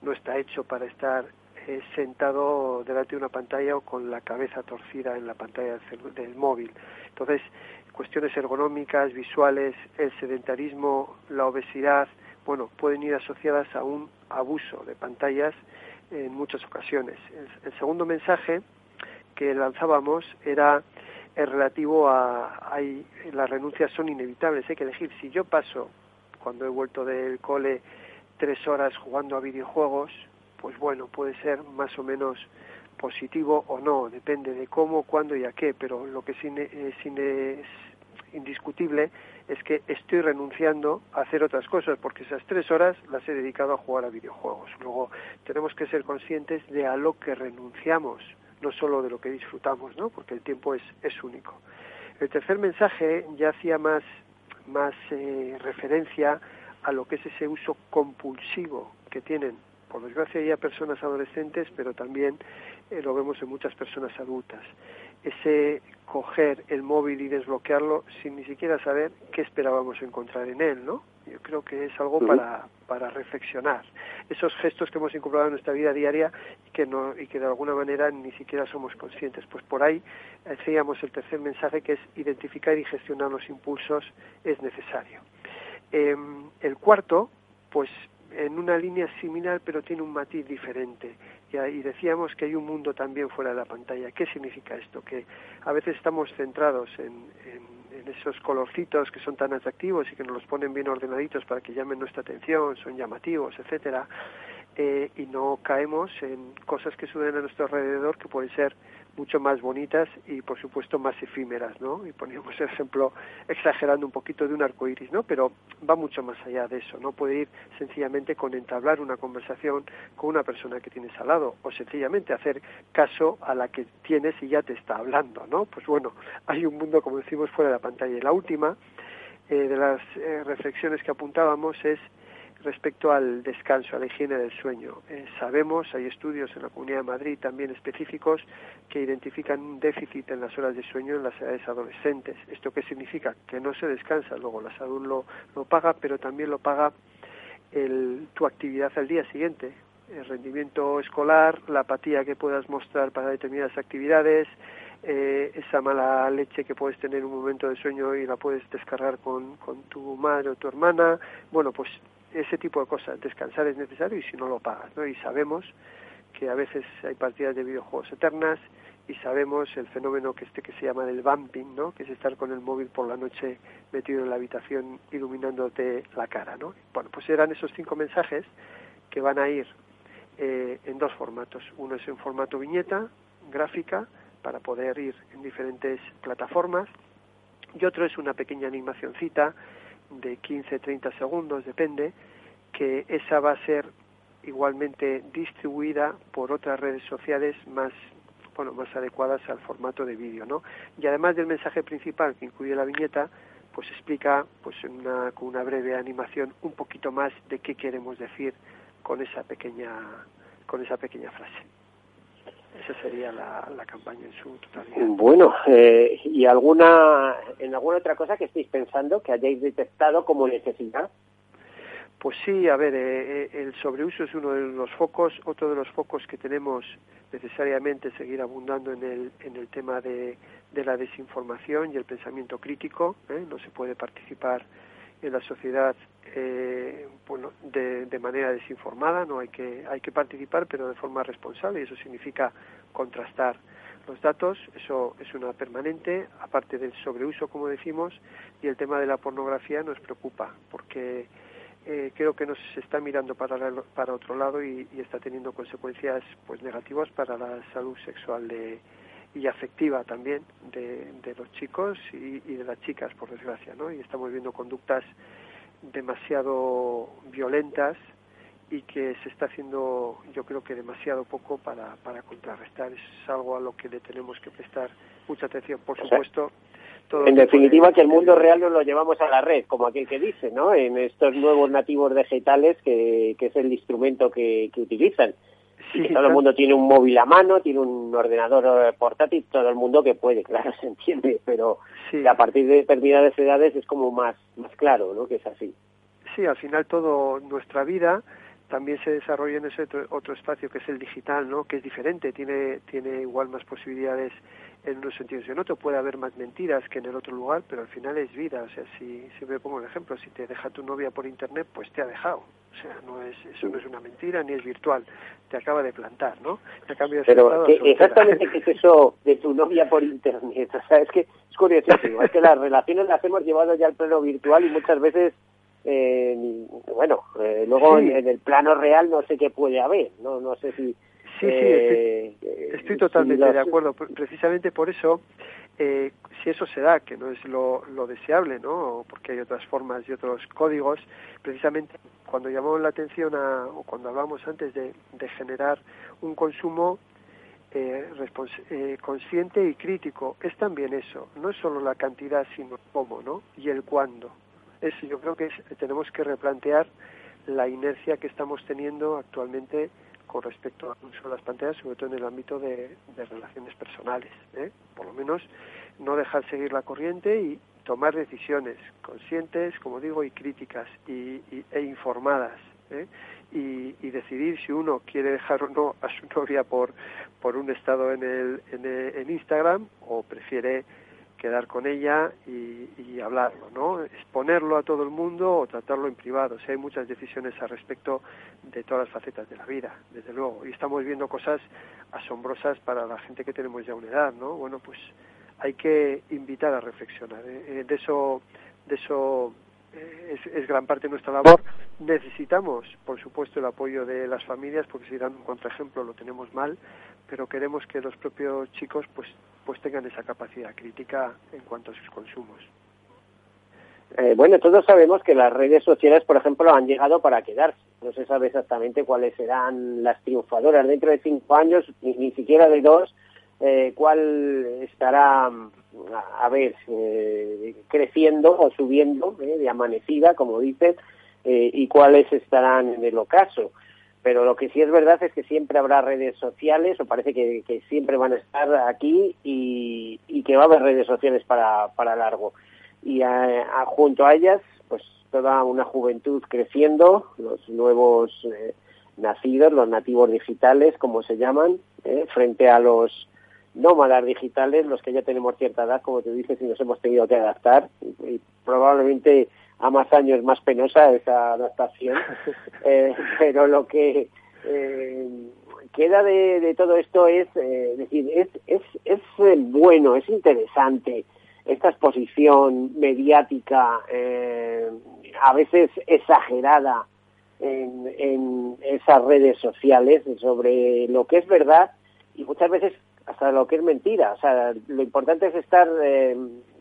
no está hecho para estar eh, sentado delante de una pantalla o con la cabeza torcida en la pantalla del, del móvil. Entonces, cuestiones ergonómicas, visuales, el sedentarismo, la obesidad, bueno, pueden ir asociadas a un abuso de pantallas en muchas ocasiones. El, el segundo mensaje que lanzábamos era el relativo a hay, las renuncias son inevitables, hay que elegir. Si yo paso, cuando he vuelto del cole, tres horas jugando a videojuegos, pues bueno, puede ser más o menos positivo o no, depende de cómo, cuándo y a qué, pero lo que es, ine- es indiscutible es que estoy renunciando a hacer otras cosas, porque esas tres horas las he dedicado a jugar a videojuegos. Luego tenemos que ser conscientes de a lo que renunciamos, no solo de lo que disfrutamos, ¿no? porque el tiempo es, es único. El tercer mensaje ya hacía más, más eh, referencia a lo que es ese uso compulsivo que tienen, por desgracia, ya personas adolescentes, pero también eh, lo vemos en muchas personas adultas. Ese coger el móvil y desbloquearlo sin ni siquiera saber qué esperábamos encontrar en él, ¿no? Yo creo que es algo para, para reflexionar. Esos gestos que hemos incorporado en nuestra vida diaria y que, no, y que de alguna manera ni siquiera somos conscientes. Pues por ahí hacíamos el tercer mensaje que es identificar y gestionar los impulsos es necesario. Em, el cuarto, pues en una línea similar pero tiene un matiz diferente. Y, decíamos que hay un mundo también fuera de la pantalla. ¿Qué significa esto? Que a veces estamos centrados en, esos colorcitos que son tan atractivos y que nos los ponen bien ordenaditos para que llamen nuestra atención, son llamativos, etcétera, eh, y no caemos en cosas que suceden a nuestro alrededor que pueden ser mucho más bonitas y por supuesto más efímeras, ¿no? Y poníamos el ejemplo exagerando un poquito de un arco iris, ¿no? Pero va mucho más allá de eso, no puede ir sencillamente con entablar una conversación con una persona que tienes al lado o sencillamente hacer caso a la que tienes y ya te está hablando, ¿no? Pues bueno, hay un mundo, como decimos, fuera de la pantalla. Y la última eh, de las eh, reflexiones que apuntábamos es respecto al descanso, a la higiene del sueño. Eh, sabemos, hay estudios en la Comunidad de Madrid también específicos que identifican un déficit en las horas de sueño en las edades adolescentes. ¿Esto qué significa? Que no se descansa, luego la salud lo, paga, pero también lo paga el, tu actividad al día siguiente. El rendimiento escolar, la apatía que puedas mostrar para determinadas actividades, eh, esa mala leche que puedes tener en un momento de sueño y la puedes descargar con, con tu madre o tu hermana. Bueno, pues ese tipo de cosas. Descansar es necesario y si no lo pagas, ¿no? Y sabemos que a veces hay partidas de videojuegos eternas y sabemos el fenómeno que este que se llama del vamping, ¿no? Que es estar con el móvil por la noche metido en la habitación iluminándote la cara, ¿no? Bueno, pues eran esos cinco mensajes que van a ir eh, en dos formatos. Uno es en formato viñeta, gráfica, para poder ir en diferentes plataformas, y otro es una pequeña animacioncita de 15, 30 segundos, depende, que esa va a ser igualmente distribuida por otras redes sociales más bueno, más adecuadas al formato de vídeo, ¿no? Y además del mensaje principal que incluye la viñeta, pues explica pues una, con una breve animación un poquito más de qué queremos decir con esa pequeña con esa pequeña frase. Esa sería la, campaña en su totalidad. Bueno, eh, ¿y alguna, en alguna otra cosa que estéis pensando que hayáis detectado como necesidad? Pues sí, a ver, eh, eh, el sobreuso es uno de los focos. Otro de los focos que tenemos necesariamente seguir abundando en el, en el tema de, de la desinformación y el pensamiento crítico. No se puede participar en la sociedad eh, bueno, de, de, manera desinformada, no hay que, hay que participar, pero de forma responsable, y eso significa contrastar los datos, eso es una permanente, aparte del sobreuso, como decimos, y el tema de la pornografía nos preocupa, porque eh, creo que nos está mirando para, para otro lado y, y, está teniendo consecuencias pues negativas para la salud sexual de, y afectiva también de, de los chicos y, y, de las chicas, por desgracia, ¿no? Y estamos viendo conductas demasiado violentas y que se está haciendo yo creo que demasiado poco para, para contrarrestar. Es algo a lo que le tenemos que prestar mucha atención. Por supuesto, en definitiva que el mundo real nos lo llevamos a la red, como aquel que dice, ¿no? En estos nuevos nativos digitales que, que es el instrumento que, que utilizan. Todo el mundo tiene un móvil a mano, tiene un ordenador portátil, todo el mundo que puede, claro, se entiende, pero a partir de determinadas edades es como más, más claro, ¿no? Que es así. Sí, al final todo nuestra vida también se desarrolla en ese otro, espacio que es el digital, ¿no? Que es diferente, tiene, tiene igual más posibilidades en unos sentidos y en otros. Puede haber más mentiras que en el otro lugar, pero al final es vida. O sea, si, si me pongo un ejemplo, si te deja tu novia por internet, pues te ha dejado. O sea, no es, eso no es una mentira ni es virtual. Te acaba de plantar, ¿no? pero exactamente qué es eso de tu novia por internet. O sea, es que es curiosísimo. es que las relaciones las hemos llevado ya al plano virtual y muchas veces eh, bueno, eh, luego en, el plano real no sé qué puede haber, no, no sé si... Sí, sí, estoy, eh, totalmente de acuerdo. Precisamente por eso, eh, si eso se da, que no es lo, lo deseable, ¿no? Porque hay otras formas y otros códigos, precisamente cuando llamamos la atención a, o cuando hablamos antes de, de generar un consumo eh, eh, consciente y crítico, es también eso, no es solo la cantidad, sino cómo, ¿no? Y el cuándo es, yo creo que tenemos que replantear la inercia que estamos teniendo actualmente con respecto al uso de las pantallas, sobre todo en el ámbito de, relaciones personales. ¿eh? Por lo menos no dejar seguir la corriente y, tomar decisiones conscientes, como digo, y críticas y, e informadas. ¿eh? Y, y, decidir si uno quiere dejar o no a su novia por, por un estado en, el, en, en Instagram o prefiere quedar con ella y, hablarlo, ¿no? Exponerlo a todo el mundo o tratarlo en privado. O sea, hay muchas decisiones al respecto de todas las facetas de la vida, desde luego. Y estamos viendo cosas asombrosas para la gente que tenemos ya una edad, ¿no? Bueno, pues hay que invitar a reflexionar. ¿eh? Eh, de eso, de eso eh, es, es, gran parte de nuestra labor. Necesitamos, por supuesto, el apoyo de las familias, porque si dan un contraejemplo lo tenemos mal, pero queremos que los propios chicos pues pues tengan esa capacidad crítica en cuanto a sus consumos. Eh, bueno, todos sabemos que las redes sociales, por ejemplo, han llegado para quedarse. No se sabe exactamente cuáles serán las triunfadoras dentro de cinco años, ni, ni siquiera de dos, eh, cuál estará, a, ver, eh, creciendo o subiendo eh, de amanecida, como dicen, eh, y cuáles estarán en el ocaso pero lo que sí es verdad es que siempre habrá redes sociales, o parece que, siempre van a estar aquí y, y, que va a haber redes sociales para, para largo. Y a, a, junto a ellas, pues toda una juventud creciendo, los nuevos eh, nacidos, los nativos digitales, como se llaman, eh, frente a los nómadas digitales, los que ya tenemos cierta edad, como te dices, y nos hemos tenido que adaptar, y, y probablemente a más años más penosa esa adaptación, eh, pero lo que eh, queda de, de, todo esto es, eh, decir, es, es, es bueno, es interesante esta exposición mediática, eh, a veces exagerada en, en esas redes sociales sobre lo que es verdad y muchas veces hasta lo que es mentira. O sea, lo importante es estar eh,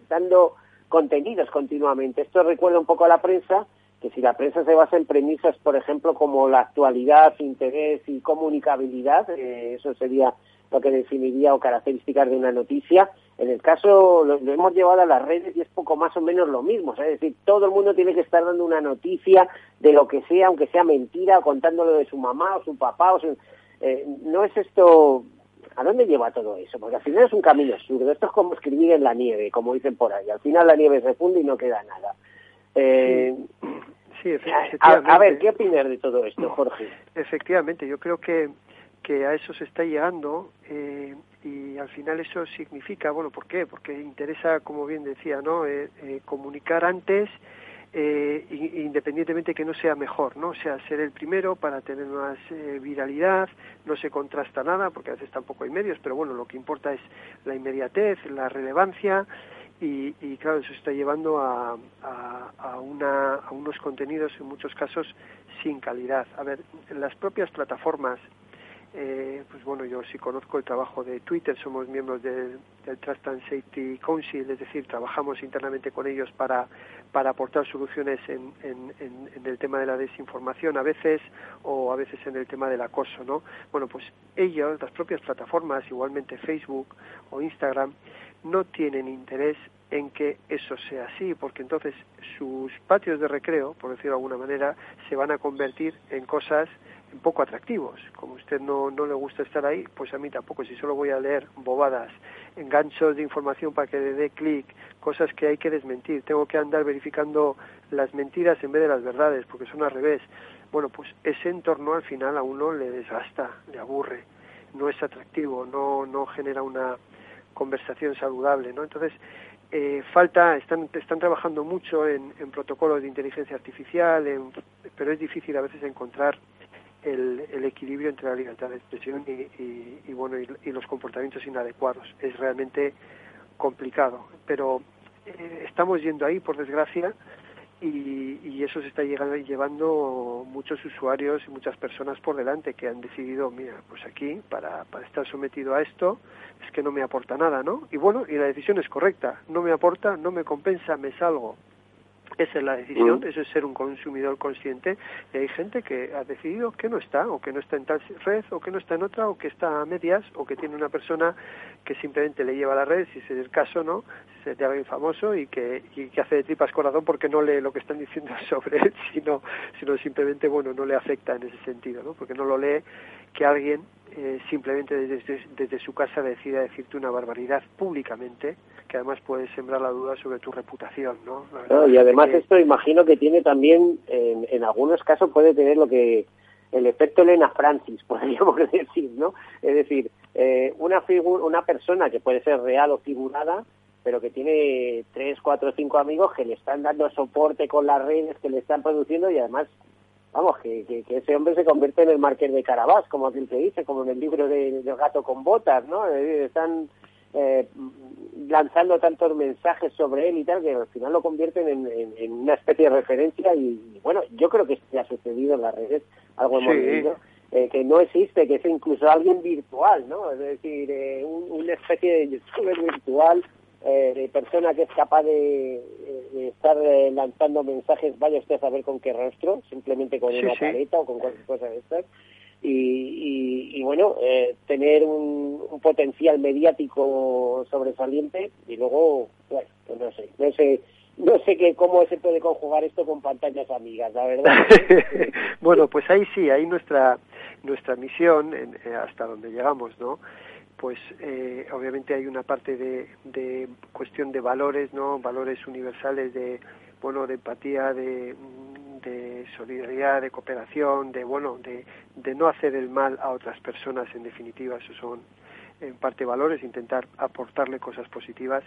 dando contenidos continuamente. Esto recuerda un poco a la prensa, que si la prensa se basa en premisas, por ejemplo, como la actualidad, interés y comunicabilidad, eh, eso sería lo que definiría o características de una noticia. En el caso, lo, hemos llevado a las redes y es poco más o menos lo mismo. ¿sabes? Es decir, todo el mundo tiene que estar dando una noticia de lo que sea, aunque sea mentira, contándolo de su mamá o su papá. O su, eh, no es esto ¿A dónde lleva todo eso? Porque al final es un camino absurdo. Esto es como escribir en la nieve, como dicen por ahí. Al final la nieve se funde y no queda nada. Eh, sí, a, a, ver, ¿qué opinas de todo esto, Jorge? Efectivamente, yo creo que, que a eso se está llegando eh, y al final eso significa, bueno, ¿por qué? Porque interesa, como bien decía, ¿no? Eh, eh comunicar antes eh, independientemente que no sea mejor, ¿no? O sea, ser el primero para tener más eh, viralidad, no se contrasta nada, porque a veces tampoco hay medios, pero bueno, lo que importa es la inmediatez, la relevancia, y, y claro, eso está llevando a, una, a unos contenidos, en muchos casos, sin calidad. A ver, las propias plataformas eh, pues bueno, yo sí conozco el trabajo de Twitter, somos miembros del, del Trust and Safety Council, es decir, trabajamos internamente con ellos para, para aportar soluciones en, en, en, el tema de la desinformación a veces o a veces en el tema del acoso, ¿no? Bueno, pues ellos, las propias plataformas, igualmente Facebook o Instagram, no tienen interés en que eso sea así, porque entonces sus patios de recreo, por decirlo de alguna manera, se van a convertir en cosas poco atractivos. Como a usted no, no le gusta estar ahí, pues a mí tampoco. Si solo voy a leer bobadas, enganchos de información para que le dé clic, cosas que hay que desmentir, tengo que andar verificando las mentiras en vez de las verdades, porque son al revés. Bueno, pues ese entorno al final a uno le desgasta, le aburre, no es atractivo, no, no genera una conversación saludable, ¿no? Entonces, eh, falta, están, están trabajando mucho en, en protocolos de inteligencia artificial, en, pero es difícil a veces encontrar el, el, equilibrio entre la libertad de expresión y, y, y bueno y, y, los comportamientos inadecuados. Es realmente complicado pero eh, estamos yendo ahí por desgracia y, y, eso se está llegando, llevando muchos usuarios y muchas personas por delante que han decidido mira pues aquí para, para estar sometido a esto es que no me aporta nada no y bueno y la decisión es correcta. No me aporta no me compensa me salgo esa es la decisión, mm. eso es ser un consumidor consciente. Y hay gente que ha decidido que no está, o que no está en tal red, o que no está en otra, o que está a medias, o que tiene una persona que simplemente le lleva a la red, si es el caso, ¿no? Se te alguien famoso y que, y que hace de tripas corazón porque no lee lo que están diciendo sobre él, sino, sino simplemente, bueno, no le afecta en ese sentido, ¿no? Porque no lo lee que alguien eh, simplemente desde, desde su casa decida decirte una barbaridad públicamente que además puede sembrar la duda sobre tu reputación, ¿no? y además esto imagino que tiene también, en, en algunos casos puede tener lo que el efecto Elena Francis, podríamos decir, ¿no? Es decir, eh, una, una persona que puede ser real o figurada, pero que tiene tres, cuatro, cinco amigos que le están dando soporte con las redes, que le están produciendo y además, vamos, que, que, ese hombre se convierte en el marqués de Carabás, como aquel que dice, como en el libro de, del gato con botas, ¿no? Están eh, lanzando tantos mensajes sobre él y tal, que al final lo convierten en, una especie de referencia y, bueno, yo creo que esto ha sucedido en las redes, algo hemos leído, eh, que no existe, que es incluso alguien virtual, ¿no? Es decir, eh, una especie de youtuber virtual, eh, de persona que es capaz de, estar lanzando mensajes, vaya usted a saber con qué rostro, simplemente con una careta o con cualquier cosa de estas y, y, bueno, eh, tener un, potencial mediático sobresaliente y luego, bueno, pues no sé, no sé, no sé que cómo se puede conjugar esto con pantallas amigas, la verdad. bueno, pues ahí sí, ahí nuestra nuestra misión, en, eh, hasta donde llegamos, ¿no? Pues eh, obviamente hay una parte de, de cuestión de valores, ¿no? Valores universales de, bueno, de empatía, de de solidaridad, de cooperación, de bueno, de, de no hacer el mal a otras personas, en definitiva, esos son en parte valores, intentar aportarle cosas positivas.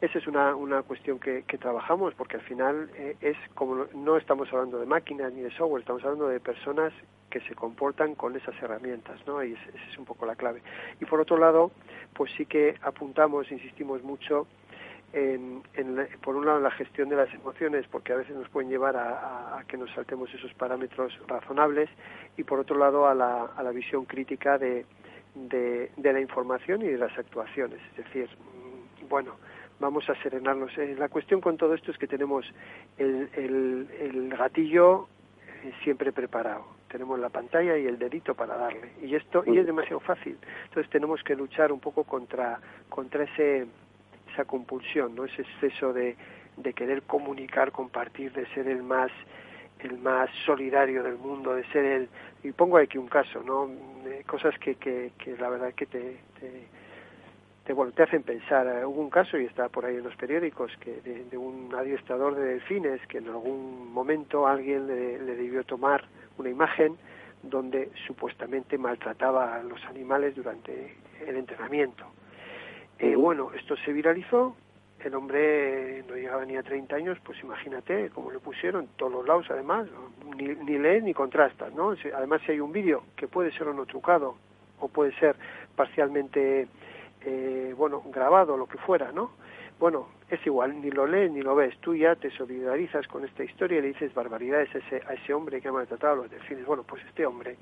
Esa es una, una cuestión que, que trabajamos porque al final eh, es como no estamos hablando de máquinas ni de software, estamos hablando de personas que se comportan con esas herramientas, ¿no? Y esa es un poco la clave. Y por otro lado, pues sí que apuntamos, insistimos mucho en, por un lado la gestión de las emociones, porque a veces nos pueden llevar a, que nos saltemos esos parámetros razonables, y por otro lado a la, a la visión crítica de, de, la información y de las actuaciones. Es decir, mm, bueno, vamos a serenarnos. Eh, la cuestión con todo esto es que tenemos el, el, el gatillo eh, siempre preparado. Tenemos la pantalla y el dedito para darle. Y esto y es demasiado fácil. Entonces tenemos que luchar un poco contra, contra ese esa compulsión, ¿no? Ese exceso de, de querer comunicar, compartir, de ser el más el más solidario del mundo, de ser el y pongo aquí un caso, ¿no? cosas que, que, que, la verdad que te, te, bueno, te hacen pensar. Eh, hubo un caso y está por ahí en los periódicos que de, un adiestrador de delfines que en algún momento alguien le debió tomar una imagen donde supuestamente maltrataba a los animales durante el entrenamiento. Eh, bueno, esto se viralizó, el hombre no llegaba ni a 30 años, pues imagínate cómo le pusieron, todos los lados además, ni, ni lee ni contrasta, ¿no? Además si hay un vídeo que puede ser o no trucado, o puede ser parcialmente, eh, bueno, grabado, lo que fuera, ¿no? Bueno, es igual, ni lo lees ni lo ves, tú ya te solidarizas con esta historia y le dices barbaridades a ese, a ese hombre que ha maltratado a los delfines. Bueno, pues este hombre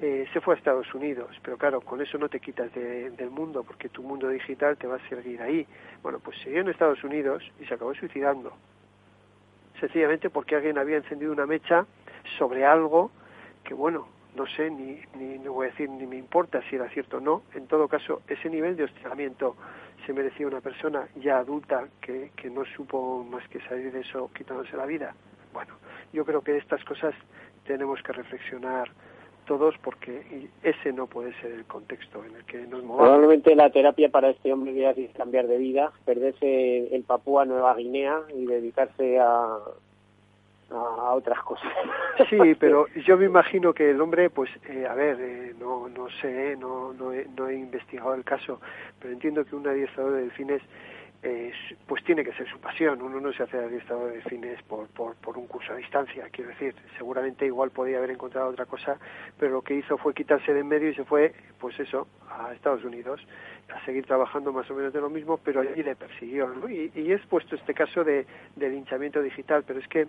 eh, se fue a Estados Unidos, pero claro, con eso no te quitas del mundo, porque tu mundo digital te va a seguir ahí. Bueno, pues siguió en Estados Unidos y se acabó suicidando. Sencillamente porque alguien había encendido una mecha sobre algo que, bueno, no sé, ni, ni no voy a decir, ni me importa si era cierto o no. En todo caso, ese nivel de hostigamiento se merecía una persona ya adulta que, que no supo más que salir de eso quitándose la vida. Bueno, yo creo que estas cosas tenemos que reflexionar todos porque ese no puede ser el contexto en el que nos movamos. Probablemente la terapia para este hombre es cambiar de vida, perderse en Papúa Nueva Guinea y dedicarse a, a otras cosas. Sí, pero yo me imagino que el hombre, pues, eh, a ver, eh, no, no sé, no, no he, no, he, investigado el caso, pero entiendo que un adiestrador de delfines pues tiene que ser su pasión. Uno no se hace adiestrador de fines por, por, por, un curso a distancia, quiero decir. Seguramente igual podía haber encontrado otra cosa, pero lo que hizo fue quitarse de en medio y se fue, pues eso, a Estados Unidos, a seguir trabajando más o menos de lo mismo, pero allí le persiguió. Y, y es puesto este caso de, de linchamiento digital, pero es que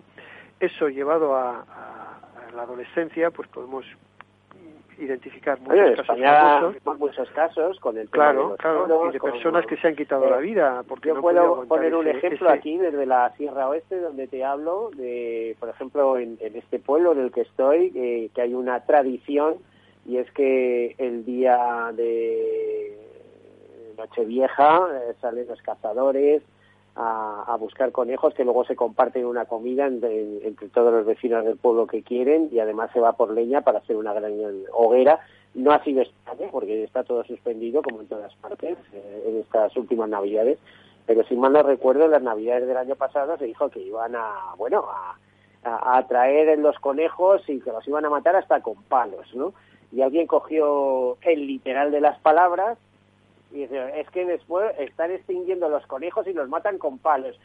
eso llevado a, a la adolescencia, pues podemos identificar muchos casos muchos casos con el claro, claro, y de personas que se han quitado la vida. Porque yo puedo poner un ejemplo aquí desde la Sierra Oeste donde te hablo de, por ejemplo, en, este pueblo en el que estoy, que hay una tradición y es que el día de Nochevieja eh, salen los cazadores, a, buscar conejos que luego se comparten una comida entre, todos los vecinos del pueblo que quieren y además se va por leña para hacer una gran hoguera. No ha sido España porque está todo suspendido como en todas partes eh, en estas últimas navidades, pero si mal no recuerdo, en las navidades del año pasado se dijo que iban a, bueno, a, a, traer los conejos y que los iban a matar hasta con palos, ¿no? Y alguien cogió el literal de las palabras y dice, es que después están extinguiendo los conejos y los matan con palos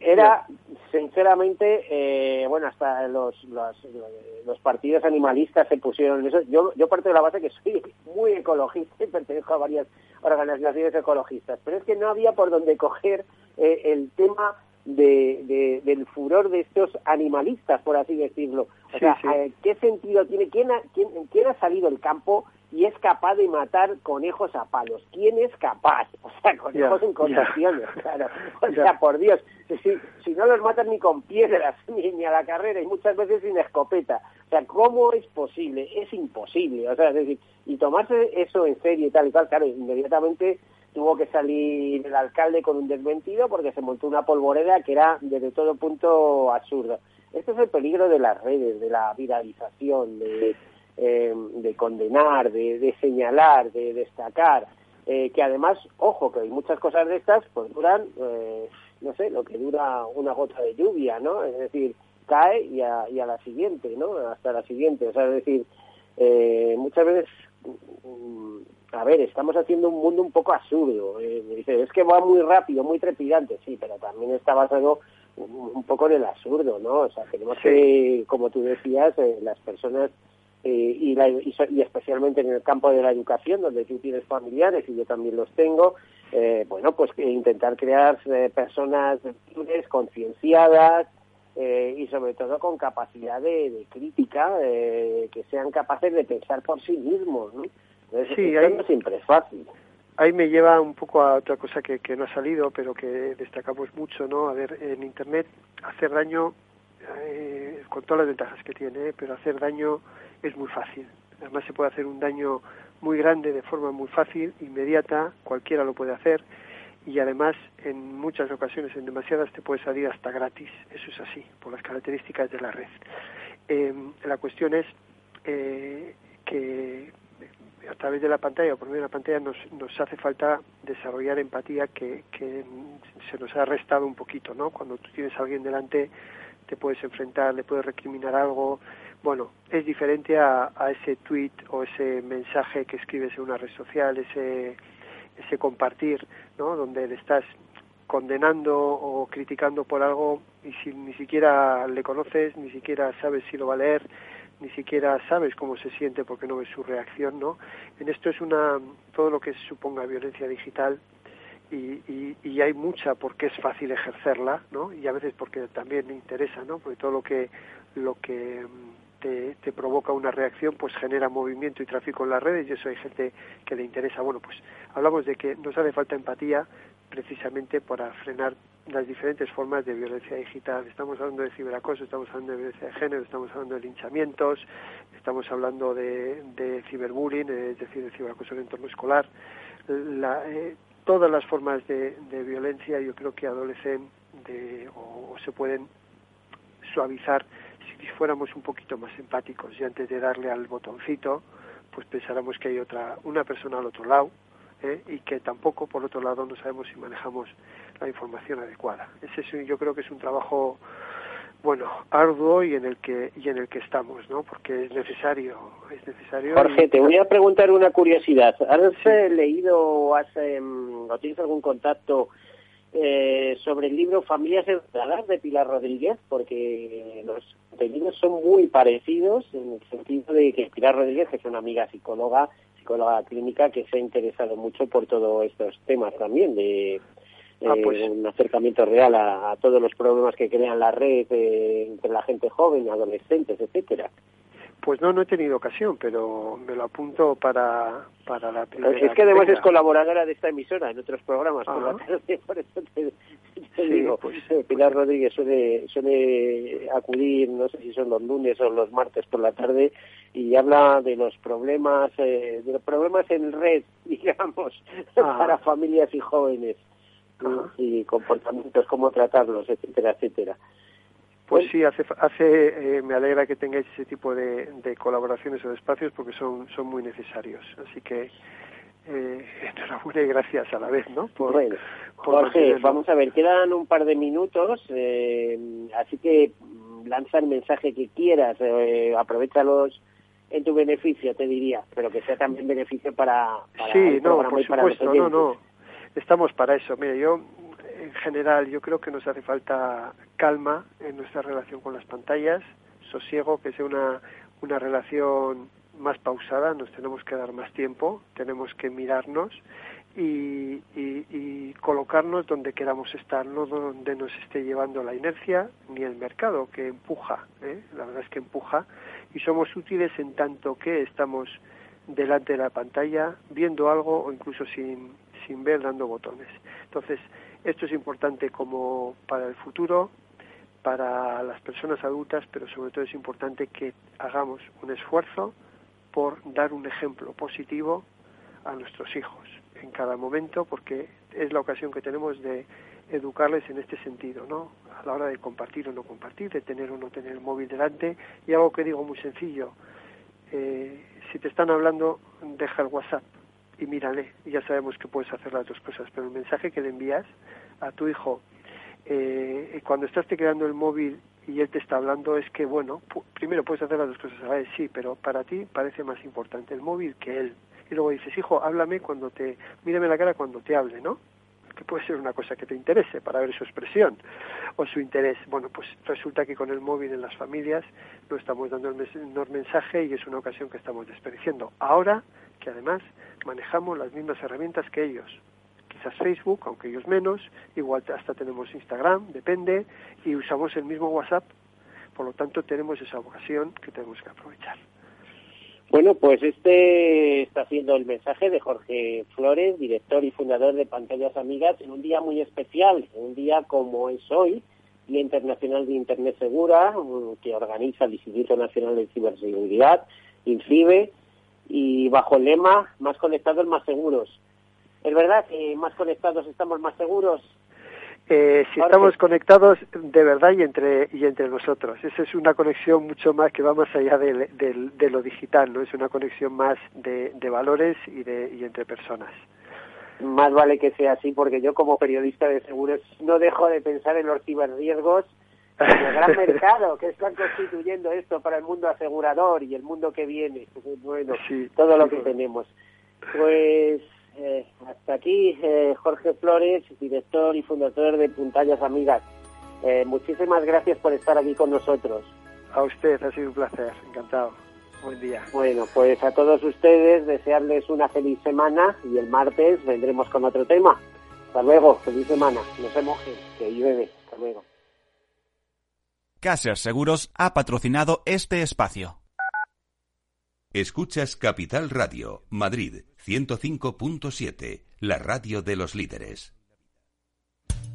era sinceramente eh, bueno hasta los, los, los partidos animalistas se pusieron en eso. Yo yo parto de la base que soy muy ecologista y pertenezco a varias organizaciones ecologistas pero es que no había por donde coger eh, el tema de, del furor de estos animalistas por así decirlo. O sea eh, qué sentido tiene quién ha, quién, quién ha salido del campo y es capaz de matar conejos a palos. ¿Quién es capaz? O sea, conejos en condiciones, claro. O sea, por Dios, si, si no los matan ni con piedras, ni, a la carrera, y muchas veces sin escopeta. O sea, ¿cómo es posible? Es imposible. O sea, es decir, y tomarse eso en serio y tal y tal, claro, inmediatamente tuvo que salir el alcalde con un desmentido porque se montó una polvoreda que era desde todo punto absurda. Este es el peligro de las redes, de la viralización, de eh, de condenar, de, señalar, de destacar, eh, que además, ojo, que hay muchas cosas de estas, pues duran, eh, no sé, lo que dura una gota de lluvia, ¿no? Es decir, cae y a, y a la siguiente, ¿no? Hasta la siguiente, o sea, es decir, muchas veces mm, a ver, estamos haciendo un mundo un poco absurdo. dice, es que va muy rápido, muy trepidante, sí, pero también está basado un, poco en el absurdo, ¿no? O sea, tenemos que, como tú decías, las personas eh, y, y, especialmente en el campo de la educación, donde tú tienes familiares y yo también los tengo, eh, bueno, pues intentar crear eh, personas concienciadas y sobre todo con capacidad de, crítica, que sean capaces de pensar por sí mismos, ¿no? sí, no siempre es fácil. Ahí me lleva un poco a otra cosa que, que no ha salido, pero que destacamos mucho, ¿no? A ver, en Internet hacer daño, con todas las ventajas que tiene, pero hacer daño es muy fácil. Además se puede hacer un daño muy grande de forma muy fácil, inmediata, cualquiera lo puede hacer y además en muchas ocasiones, en demasiadas, te puede salir hasta gratis. Eso es así, por las características de la red. Eh, la cuestión es eh, que a través de la pantalla por medio de la pantalla nos, nos hace falta desarrollar empatía que, que se nos ha restado un poquito, ¿no? Cuando tú tienes a alguien delante, te puedes enfrentar, le puedes recriminar algo, bueno, es diferente a, ese tweet o ese mensaje que escribes en una red social, ese, ese compartir, ¿no? Donde le estás condenando o criticando por algo y si ni siquiera le conoces, ni siquiera sabes si lo va a leer, ni siquiera sabes cómo se siente porque no ves su reacción, ¿no? En esto es una todo lo que suponga violencia digital y, y, y, hay mucha porque es fácil ejercerla, ¿no? Y a veces porque también interesa, ¿no? Porque todo lo que lo que te, te, provoca una reacción, pues genera movimiento y tráfico en las redes y eso hay gente que le interesa. Bueno, pues hablamos de que nos hace falta empatía precisamente para frenar las diferentes formas de violencia digital. Estamos hablando de ciberacoso, estamos hablando de violencia de género, estamos hablando de linchamientos, estamos hablando de, de ciberbullying, es decir, de ciberacoso en el entorno escolar. La, eh, todas las formas de, de, violencia yo creo que adolecen de, o, se pueden suavizar si fuéramos un poquito más empáticos y antes de darle al botoncito, pues pensáramos que hay otra, una persona al otro lado ¿eh? y que tampoco, por otro lado, no sabemos si manejamos la información adecuada. Ese yo creo que es un trabajo bueno, arduo y en el que y en el que estamos, ¿no? Porque es necesario, es necesario. Jorge, te voy a preguntar una curiosidad. ¿Has leído o has em, o tienes algún contacto eh, sobre el libro Familias Enredadas de Pilar Rodríguez, porque los contenidos son muy parecidos en el sentido de que Pilar Rodríguez es una amiga psicóloga, psicóloga clínica que se ha interesado mucho por todos estos temas también de ah, pues. eh, un acercamiento real a, todos los problemas que crean la red eh, entre la gente joven, adolescentes, etcétera. Pues no, no he tenido ocasión, pero me lo apunto para, para la primera. Es que además es colaboradora de esta emisora en otros programas por la tarde, por eso te, digo. Pues, eh, Pilar Rodríguez suele, suele acudir, no sé si son los lunes o los martes por la tarde, y habla de los problemas, eh, de los problemas en red, digamos, para familias y jóvenes, y comportamientos, cómo tratarlos, etcétera, etcétera. Pues sí, hace, hace eh, me alegra que tengáis ese tipo de, colaboraciones o de espacios porque son, son muy necesarios. Así que eh, enhorabuena y gracias a la vez, ¿no? Por, bueno, Jorge, vamos a ver, quedan un par de minutos, eh, así que lanza el mensaje que quieras, eh, aprovechalos en tu beneficio, te diría, pero que sea también beneficio para, para sí, no, por supuesto, no, no, estamos para eso. Mire, yo en general yo creo que nos hace falta calma en nuestra relación con las pantallas, sosiego, que sea una, una relación más pausada, nos tenemos que dar más tiempo, tenemos que mirarnos y, y, colocarnos donde queramos estar, no donde nos esté llevando la inercia ni el mercado que empuja, ¿eh? la verdad es que empuja y somos útiles en tanto que estamos delante de la pantalla viendo algo o incluso sin, sin ver dando botones. Entonces, esto es importante como para el futuro, para las personas adultas, pero sobre todo es importante que hagamos un esfuerzo por dar un ejemplo positivo a nuestros hijos en cada momento, porque es la ocasión que tenemos de educarles en este sentido, ¿no? A la hora de compartir o no compartir, de tener o no tener el móvil delante. Y algo que digo muy sencillo, eh, si te están hablando, deja el WhatsApp y mírale. Y ya sabemos que puedes hacer las dos cosas, pero el mensaje que le envías a tu hijo eh, cuando estás te creando el móvil y él te está hablando es que, bueno, primero puedes hacer las dos cosas a la vez, sí, pero para ti parece más importante el móvil que él. Y luego dices, hijo, háblame cuando te, mírame la cara cuando te hable, ¿no? que puede ser una cosa que te interese para ver su expresión o su interés. Bueno, pues resulta que con el móvil en las familias no estamos dando el mensaje y es una ocasión que estamos desperdiciando. Ahora que además manejamos las mismas herramientas que ellos. Quizás Facebook, aunque ellos menos, igual hasta tenemos Instagram, depende, y usamos el mismo WhatsApp. Por lo tanto, tenemos esa ocasión que tenemos que aprovechar. Bueno, pues este está siendo el mensaje de Jorge Flores, director y fundador de Pantallas Amigas, en un día muy especial, un día como es hoy, Día Internacional de Internet Segura, que organiza el Instituto Nacional de Ciberseguridad, INCIBE, y bajo el lema, más conectados, más seguros. ¿Es verdad que más conectados estamos más seguros? Eh, si estamos conectados de verdad y entre y entre nosotros. Esa es una conexión mucho más que va más allá de, de, lo digital, no es una conexión más de, de valores y, de, y entre personas. Más vale que sea así, porque yo como periodista de seguros no dejo de pensar en los ciberriesgos, el gran mercado que están constituyendo esto para el mundo asegurador y el mundo que viene. Bueno, todo lo que tenemos. Pues eh, hasta aquí eh, Jorge Flores, director y fundador de Puntallas Amigas. Eh, muchísimas gracias por estar aquí con nosotros. A usted, ha sido un placer, encantado. Buen día. Bueno, pues a todos ustedes desearles una feliz semana y el martes vendremos con otro tema. Hasta luego, feliz semana. No se mojen, que llueve. Hasta luego. Caser Seguros ha patrocinado este espacio. Escuchas Capital Radio, Madrid 105.7, la radio de los líderes.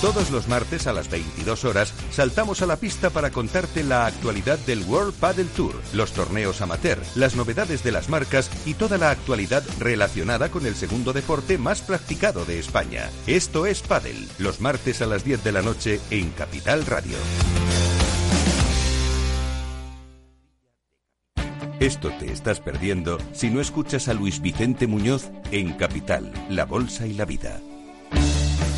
Todos los martes a las 22 horas saltamos a la pista para contarte la actualidad del World Padel Tour, los torneos amateur, las novedades de las marcas y toda la actualidad relacionada con el segundo deporte más practicado de España. Esto es Padel, los martes a las 10 de la noche en Capital Radio. Esto te estás perdiendo si no escuchas a Luis Vicente Muñoz en Capital, La Bolsa y la Vida.